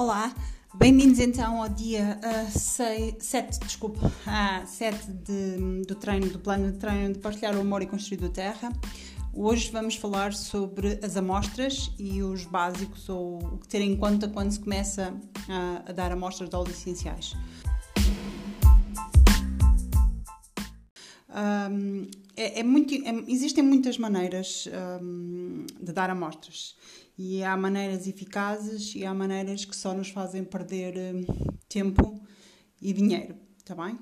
Olá, bem-vindos então ao dia uh, 7, desculpa, uh, 7 de, do treino, do plano de treino de partilhar o amor e construir do terra. Hoje vamos falar sobre as amostras e os básicos ou o que ter em conta quando se começa a, a dar amostras de óleos essenciais. Um, é, é muito, é, existem muitas maneiras um, de dar amostras e há maneiras eficazes e há maneiras que só nos fazem perder um, tempo e dinheiro, está bem?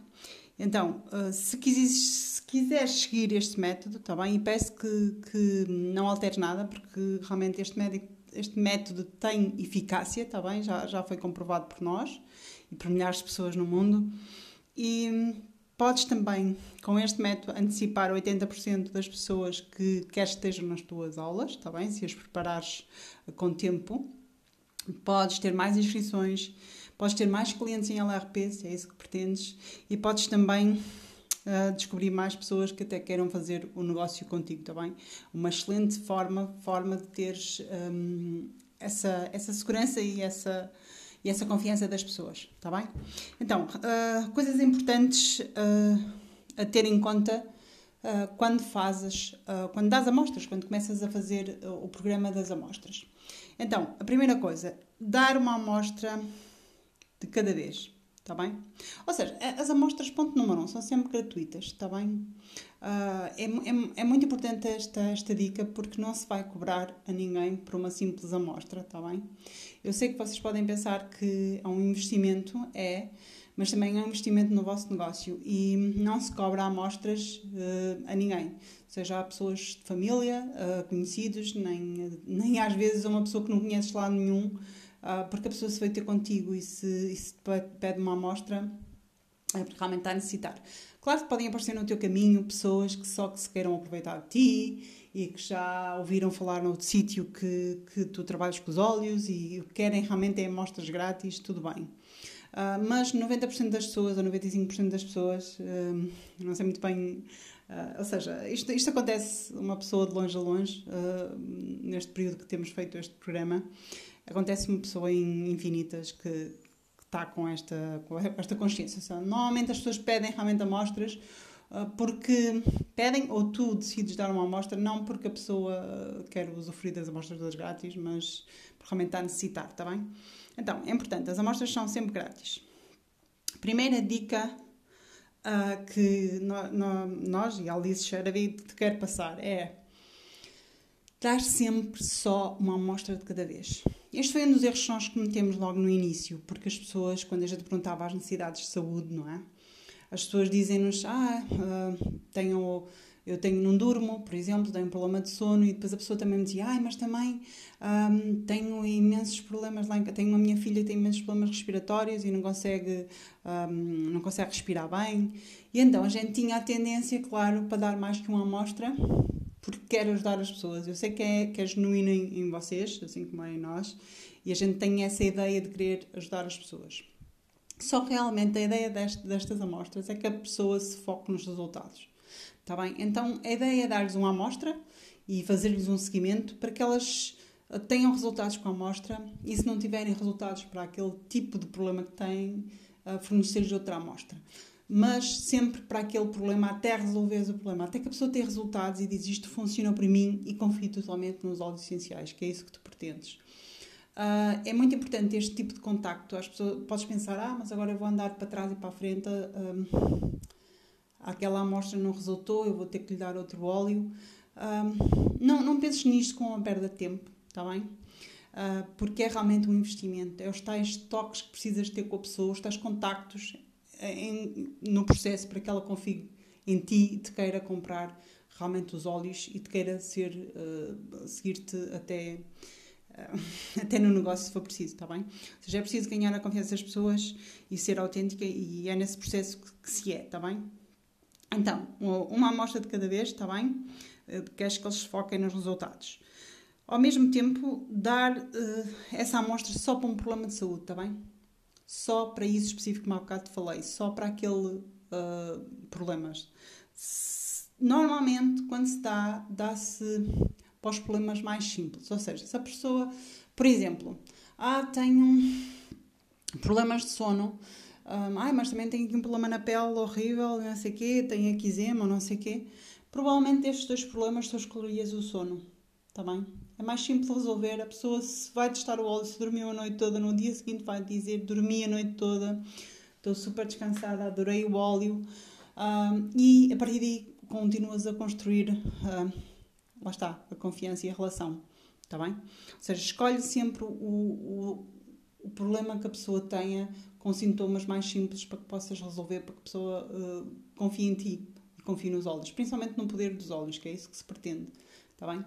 Então, uh, se, quiseres, se quiseres seguir este método, está bem? E peço que, que não alteres nada, porque realmente este, médico, este método tem eficácia, está bem? Já, já foi comprovado por nós e por milhares de pessoas no mundo. E Podes também, com este método, antecipar 80% das pessoas que queres que estejam nas tuas aulas, está bem? Se as preparares com tempo. Podes ter mais inscrições, podes ter mais clientes em LRP, se é isso que pretendes, e podes também uh, descobrir mais pessoas que até queiram fazer o negócio contigo, está bem? Uma excelente forma, forma de teres um, essa, essa segurança e essa e essa confiança das pessoas, está bem? Então, uh, coisas importantes uh, a ter em conta uh, quando fazes, quando dás amostras, quando começas a fazer o programa das amostras. Então, a primeira coisa, dar uma amostra de cada vez. Está bem? Ou seja, as amostras, ponto número um, são sempre gratuitas, está bem? Uh, é, é, é, muito importante esta, esta dica porque não se vai cobrar a ninguém por uma simples amostra, está bem? Eu sei que vocês podem pensar que é um investimento, é, mas também é um investimento no vosso negócio e não se cobra amostras uh, a ninguém, seja a pessoas de família, uh, conhecidos, nem, nem às vezes a uma pessoa que não conheces lá nenhum porque a pessoa se veio ter contigo e se, e se pede uma amostra, é porque realmente está a necessitar. Claro que podem aparecer no teu caminho pessoas que só que se queiram aproveitar de ti e que já ouviram falar no sítio que, que tu trabalhas com os óleos e querem realmente é amostras grátis, tudo bem. Uh, mas 90% das pessoas, ou 95% das pessoas, uh, não sei muito bem, uh, ou seja, isto, isto acontece uma pessoa de longe a longe, neste período que temos feito este programa, acontece uma pessoa em infinitas que, está com esta, com esta consciência. Normalmente as pessoas pedem realmente amostras uh, porque pedem ou tu decides dar uma amostra, não porque a pessoa quer usufruir das amostras todas grátis, mas porque realmente está a necessitar, está bem? Então, é importante, as amostras são sempre grátis. Primeira dica uh, que no, no, nós e a Alice te quer passar é dar sempre só uma amostra de cada vez. Este foi um dos erros que nós cometemos logo no início, porque as pessoas, quando a gente perguntava as necessidades de saúde, não é? As pessoas dizem-nos, ah, uh, tenho, eu tenho, não durmo, por exemplo, tenho um problema de sono, e depois a pessoa também me dizia, ah, mas também um, tenho imensos problemas lá em Tenho uma minha filha tem imensos problemas respiratórios e não consegue, um, não consegue respirar bem. E então a gente tinha a tendência, claro, para dar mais que uma amostra, porque quer ajudar as pessoas. Eu sei que é, que é genuíno em, em vocês, assim como é em nós, e a gente tem essa ideia de querer ajudar as pessoas. Só realmente a ideia deste, destas amostras é que a pessoa se foque nos resultados. Está bem? Então a ideia é dar-lhes uma amostra e fazer-lhes um seguimento para que elas tenham resultados com a amostra e se não tiverem resultados para aquele tipo de problema que têm, fornecer-lhes outra amostra mas sempre para aquele problema até resolveres o problema, até que a pessoa tenha resultados e diz isto funciona para mim e confie totalmente nos óleos essenciais, que é isso que tu pretendes. Uh, é muito importante este tipo de contacto. As pessoas, podes pensar, ah, mas agora eu vou andar para trás e para a frente, um, aquela amostra não resultou, eu vou ter que lhe dar outro óleo. Um, não, não penses nisto com uma perda de tempo, está bem? Uh, porque é realmente um investimento. É os tais toques que precisas ter com a pessoa, os tais contactos em, no processo para que ela confie em ti e te queira comprar realmente os óleos e te queira ser uh, seguir-te até uh, até no negócio se for preciso, está bem? Ou seja, é preciso ganhar a confiança das pessoas e ser autêntica e é nesse processo que, que se é, está bem? Então, uma amostra de cada vez, está bem? Uh, queres que eles foquem nos resultados. Ao mesmo tempo, dar uh, essa amostra só para um problema de saúde, está bem? Só para isso específico, como há bocado falei, só para aquele uh, problemas. Normalmente, quando se dá, dá-se para os problemas mais simples. Ou seja, se a pessoa, por exemplo, Ah, tenho problemas de sono. Um, ai, mas também tenho aqui um problema na pele horrível, não sei o quê, tenho aqui eczema, não sei o quê. Provavelmente destes dois problemas tu escolherias o sono, está bem? É mais simples resolver. A pessoa se vai testar o óleo, se dormiu a noite toda, no dia seguinte vai dizer dormi a noite toda, estou super descansada, adorei o óleo. Um, e a partir daí continuas a construir, uh, lá está, a confiança e a relação, está bem? Ou seja, escolhe sempre o, o, o problema que a pessoa tenha com sintomas mais simples para que possas resolver, para que a pessoa uh, confie em ti e confie nos olhos, principalmente no poder dos olhos, que é isso que se pretende, está bem?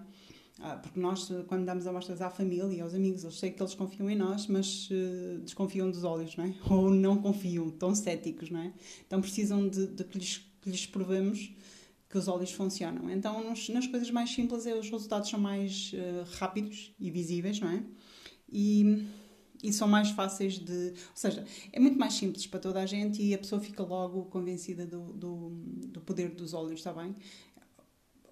Ah, porque nós, quando damos amostras à família e aos amigos, eu sei que eles confiam em nós, mas uh, desconfiam dos olhos, não é? Ou não confiam, estão céticos, não é? Então precisam de, de que, lhes, que lhes provemos que os olhos funcionam. Então, nos, nas coisas mais simples, é, os resultados são mais uh, rápidos e visíveis, não é? E, e são mais fáceis de. Ou seja, é muito mais simples para toda a gente e a pessoa fica logo convencida do, do, do poder dos olhos, está bem?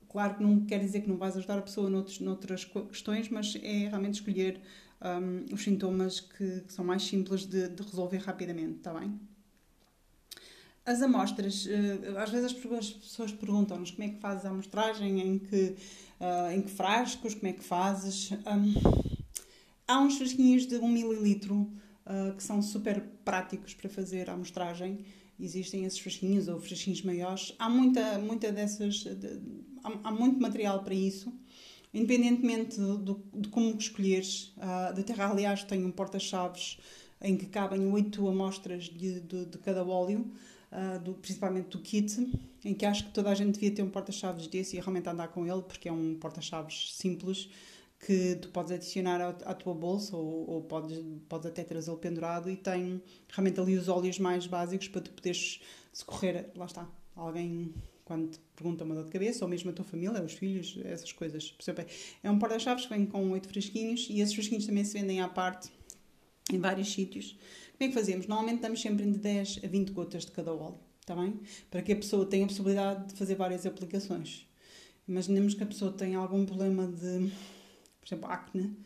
Claro que não quer dizer que não vais ajudar a pessoa noutros, noutras questões, mas é realmente escolher um, os sintomas que, que, são mais simples de, de resolver rapidamente, está bem? As amostras, uh, às vezes as pessoas perguntam-nos como é que fazes a amostragem, em que, uh, em que frascos, como é que fazes. Um, há uns frasquinhos de 1 mililitro uh, que são super práticos para fazer a amostragem existem esses frasquinhos ou frasquinhos maiores. Há muita, muita dessas, de, há, há, muito material para isso, independentemente de, de como escolheres. Uh, da Terra, aliás, tem um porta-chaves em que cabem oito amostras de, de, de, cada óleo, uh, do, principalmente do kit, em que acho que toda a gente devia ter um porta-chaves desse e realmente andar com ele, porque é um porta-chaves simples que tu podes adicionar à, tua bolsa ou, ou podes, podes até trazê-lo pendurado e tem realmente ali os óleos mais básicos para tu poderes socorrer, lá está, alguém quando te pergunta uma dor de cabeça, ou mesmo a tua família, os filhos, essas coisas. É um porta-chaves que vem com oito fresquinhos e esses fresquinhos também se vendem à parte em vários sítios. Como é que fazemos? Normalmente damos sempre de 10 a 20 gotas de cada óleo, está bem? Para que a pessoa tenha a possibilidade de fazer várias aplicações. Imaginemos que a pessoa tem algum problema de por exemplo, acne,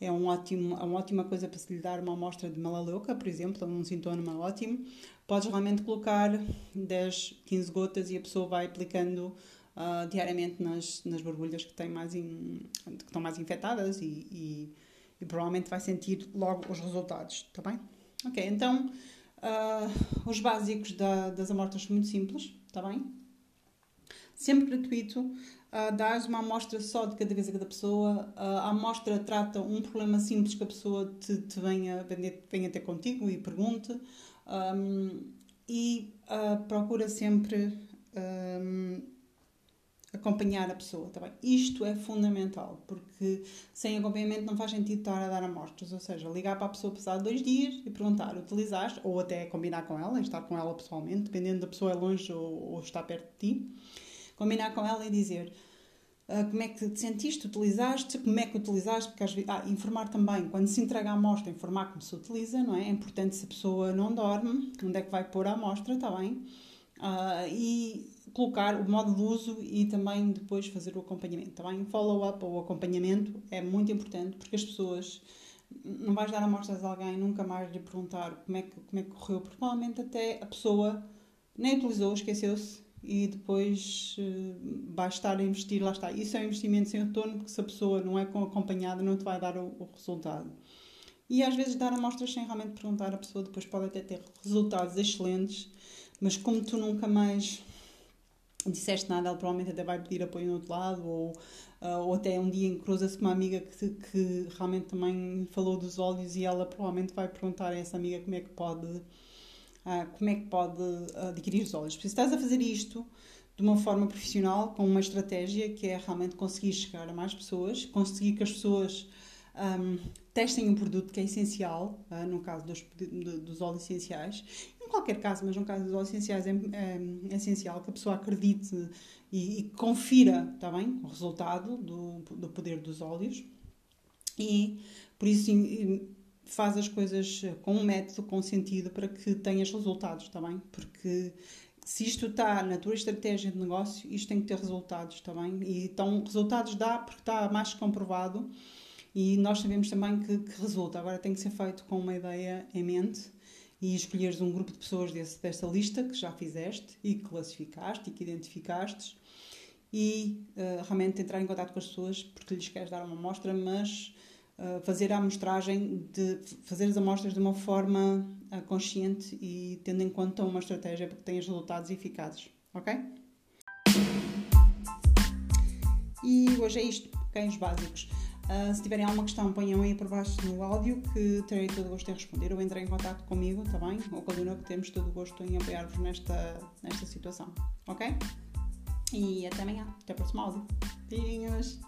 é, um ótimo, é uma ótima coisa para se lhe dar uma amostra de melaleuca, por exemplo, um sintoma ótimo. Podes realmente colocar 10, 15 gotas e a pessoa vai aplicando uh, diariamente nas, nas borbulhas que, têm mais in, que estão mais infectadas e, e, e, provavelmente vai sentir logo os resultados, está bem? Ok, então uh, os básicos da, das amostras são muito simples, está bem? Sempre gratuito uh, dás uma amostra só de cada vez a cada pessoa. Uh, a amostra trata um problema simples que a pessoa te, te venha, venha ter contigo e pergunte. Um, e uh, procura sempre um, acompanhar a pessoa, tá bem? Isto é fundamental, porque sem acompanhamento não faz sentido estar a dar amostras, ou seja, ligar para a pessoa passado dois dias e perguntar, utilizaste, ou até combinar com ela, estar com ela pessoalmente, dependendo da pessoa é longe ou, ou está perto de ti combinar com ela e dizer uh, como é que te sentiste, utilizaste, como é que utilizaste, porque às vezes, ah, informar também, quando se entrega a amostra, informar como se utiliza, não é? É importante se a pessoa não dorme, onde é que vai pôr a amostra, está bem? Uh, e colocar o modo de uso e também depois fazer o acompanhamento, está bem? Follow-up ou acompanhamento é muito importante porque as pessoas não vais dar amostras a alguém nunca mais lhe perguntar como é que, como é que correu, porque provavelmente até a pessoa nem utilizou, esqueceu-se e depois vai estar a investir, lá está. Isso é um investimento sem retorno, porque se a pessoa não é acompanhada, não te vai dar o, o resultado. E às vezes dar amostras sem realmente perguntar, a pessoa depois pode até ter resultados excelentes, mas como tu nunca mais disseste nada, ela provavelmente até vai pedir apoio no outro lado, ou, uh, ou até um dia cruza-se com uma amiga que, que realmente também falou dos olhos e ela provavelmente vai perguntar a essa amiga como é que pode ah, como é que pode adquirir os. Porque se estás a fazer isto de uma forma profissional, com uma estratégia que é realmente conseguir chegar a mais pessoas, conseguir que as pessoas um, testem um produto que é essencial, uh, no caso dos, dos óleos essenciais, em qualquer caso, mas no caso dos óleos essenciais é, é, é essencial que a pessoa acredite e, e, confira, tá bem, o resultado do, do poder dos óleos. E por isso faz as coisas com um método, com sentido, para que tenhas resultados, está bem? Porque se isto está na tua estratégia de negócio, isto tem que ter resultados, está bem? E então, resultados dá porque está mais comprovado E nós sabemos também que, que resulta. Agora tem que ser feito com uma ideia em mente e escolheres um grupo de pessoas desse, desta lista que já fizeste e que classificaste e que identificaste e uh, realmente entrar em contato com as pessoas porque lhes queres dar uma amostra, mas fazer a amostragem, de fazer as amostras de uma forma uh, consciente e tendo em conta uma estratégia para que tenhas resultados eficazes, ok? E hoje é isto, ok? Os básicos. Uh, se tiverem alguma questão, ponham aí por baixo no áudio que terei todo o gosto em responder ou entrem em contato comigo, tá bem? Ou com a Luna, que temos todo o gosto em apoiar-vos nesta, nesta situação, ok? E até amanhã, até o próximo áudio. Beijinhos!